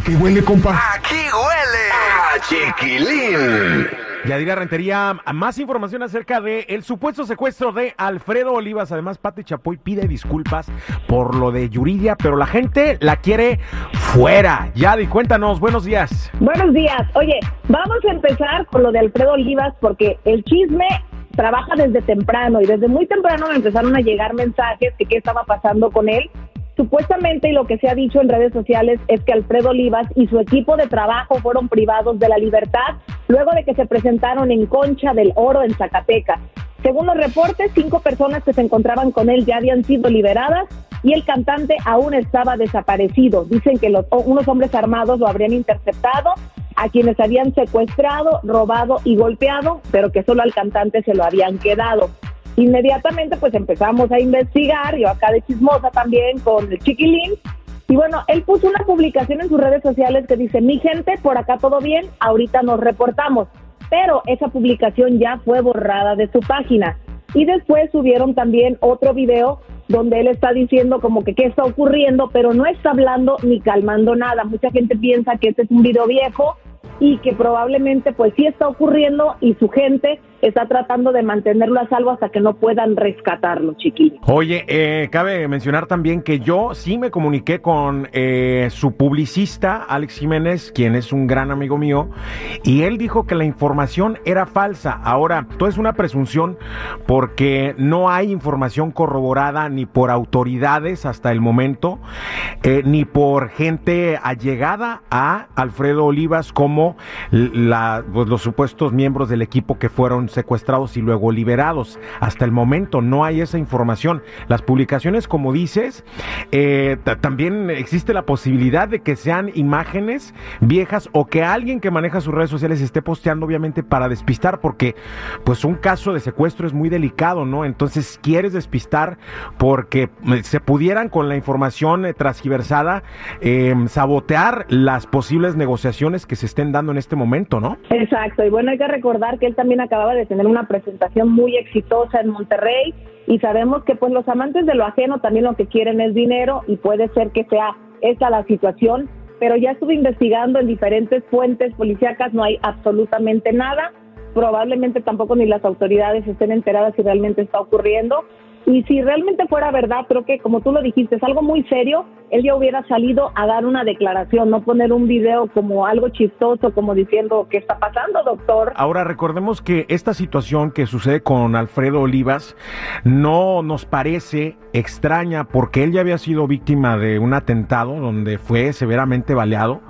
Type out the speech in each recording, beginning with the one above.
¿A qué huele, compa? Aquí huele a chiquilín. Yadira Rentería, más información acerca de el supuesto secuestro de Alfredo Olivas. Además, Pati Chapoy pide disculpas por lo de Yuridia, pero la gente la quiere fuera. Yadi, cuéntanos, buenos días. Buenos días. Oye, vamos a empezar con lo de Alfredo Olivas porque el chisme trabaja desde temprano y desde muy temprano me empezaron a llegar mensajes de qué estaba pasando con él Supuestamente, y lo que se ha dicho en redes sociales es que Alfredo Olivas y su equipo de trabajo fueron privados de la libertad luego de que se presentaron en Concha del Oro en Zacatecas. Según los reportes, cinco personas que se encontraban con él ya habían sido liberadas y el cantante aún estaba desaparecido. Dicen que los, unos hombres armados lo habrían interceptado, a quienes habían secuestrado, robado y golpeado, pero que solo al cantante se lo habían quedado. Inmediatamente pues empezamos a investigar, yo acá de chismosa también con el chiquilín, y bueno, él puso una publicación en sus redes sociales que dice, mi gente, por acá todo bien, ahorita nos reportamos, pero esa publicación ya fue borrada de su página. Y después subieron también otro video donde él está diciendo como que qué está ocurriendo, pero no está hablando ni calmando nada. Mucha gente piensa que este es un video viejo y que probablemente pues sí está ocurriendo y su gente está tratando de mantenerlo a salvo hasta que no puedan rescatarlo, chiquillo. Oye, eh, cabe mencionar también que yo sí me comuniqué con eh, su publicista, Alex Jiménez, quien es un gran amigo mío, y él dijo que la información era falsa. Ahora, todo es una presunción porque no hay información corroborada ni por autoridades hasta el momento, eh, ni por gente allegada a Alfredo Olivas como la, pues, los supuestos miembros del equipo que fueron secuestrados y luego liberados. Hasta el momento no hay esa información. Las publicaciones, como dices, eh, también existe la posibilidad de que sean imágenes viejas o que alguien que maneja sus redes sociales esté posteando, obviamente, para despistar, porque pues un caso de secuestro es muy delicado, ¿no? Entonces quieres despistar porque eh, se pudieran con la información eh, transgiversada sabotear las posibles negociaciones que se estén dando en este momento, ¿no? Exacto, y bueno, hay que recordar que él también acababa de tener una presentación muy exitosa en Monterrey y sabemos que pues los amantes de lo ajeno también lo que quieren es dinero y puede ser que sea esa la situación, pero ya estuve investigando en diferentes fuentes policíacas, no hay absolutamente nada, probablemente tampoco ni las autoridades estén enteradas si realmente está ocurriendo y si realmente fuera verdad, creo que como tú lo dijiste, es algo muy serio, él ya hubiera salido a dar una declaración, no poner un video como algo chistoso, como diciendo, ¿qué está pasando, doctor? Ahora recordemos que esta situación que sucede con Alfredo Olivas no nos parece extraña porque él ya había sido víctima de un atentado donde fue severamente baleado.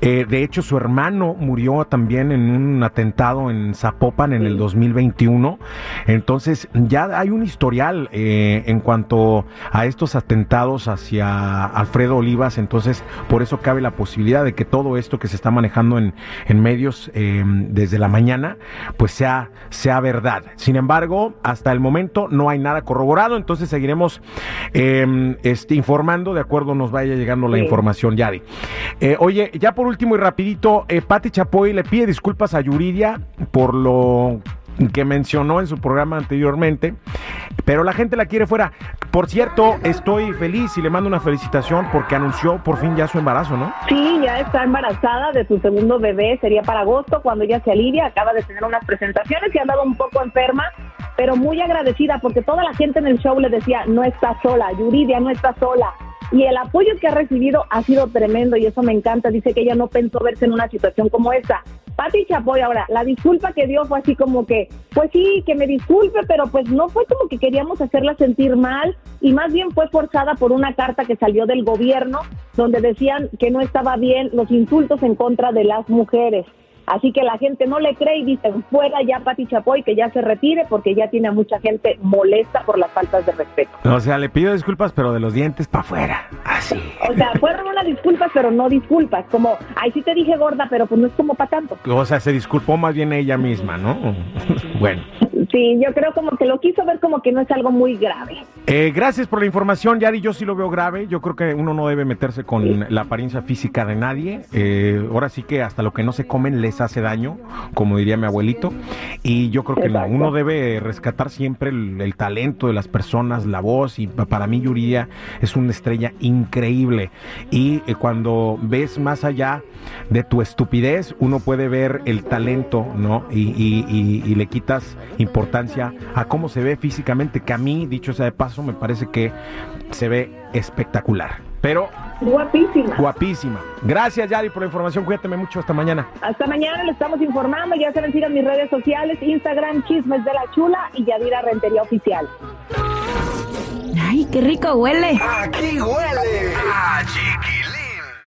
Eh, de hecho, su hermano murió también en un atentado en Zapopan en el 2021. Entonces, ya hay un historial eh, en cuanto a estos atentados hacia Alfredo Olivas, entonces por eso cabe la posibilidad de que todo esto que se está manejando en, medios em, desde la mañana, pues sea, sea verdad. Sin embargo, hasta el momento no hay nada corroborado, entonces seguiremos em, este, informando de acuerdo nos vaya llegando la información, Yari. Eh, oye, ya por último y rapidito, eh, Pati Chapoy le pide disculpas a Yuridia por lo que mencionó en su programa anteriormente, pero la gente la quiere fuera. Por cierto, estoy feliz y le mando una felicitación porque anunció por fin ya su embarazo, ¿no? Sí, ya está embarazada de su segundo bebé, sería para agosto cuando ella se alivia, acaba de tener unas presentaciones y ha andado un poco enferma, pero muy agradecida porque toda la gente en el show le decía, no está sola, Yuridia no está sola. Y el apoyo que ha recibido ha sido tremendo y eso me encanta. Dice que ella no pensó verse en una situación como esta. Pati Chapoy, ahora, la disculpa que dio fue así como que, pues sí, que me disculpe, pero pues no fue como que queríamos hacerla sentir mal y más bien fue forzada por una carta que salió del gobierno donde decían que no estaba bien los insultos en contra de las mujeres. Así que la gente no le cree y dicen fuera ya Pati Chapoy que ya se retire porque ya tiene a mucha gente molesta por las faltas de respeto. O sea, le pido disculpas, pero de los dientes para afuera. Así. O sea, fueron unas disculpas, pero no disculpas. Como, ay, sí te dije gorda, pero pues no es como para tanto. O sea, se disculpó más bien ella misma, ¿no? bueno. Sí, yo creo como que lo quiso ver como que no es algo muy grave. Eh, gracias por la información, Yari. Yo sí lo veo grave. Yo creo que uno no debe meterse con la apariencia física de nadie. Eh, ahora sí que hasta lo que no se comen les hace daño, como diría mi abuelito. Y yo creo que no, uno debe rescatar siempre el, talento de las personas, la voz. Y para mí, Yuría es una estrella increíble. Y eh, cuando ves más allá de tu estupidez, uno puede ver el talento, ¿no? Y, y le quitas importancia a cómo se ve físicamente, que a mí, dicho sea de paso, me parece que se ve espectacular. Pero guapísima. Guapísima. Gracias, Yari, por la información. Cuídate mucho. Hasta mañana. Hasta mañana le estamos informando. Ya saben, sigan mis redes sociales, Instagram, Chismes de la Chula y Yadira Rentería Oficial. Ay, qué rico huele. Aquí huele a chiqui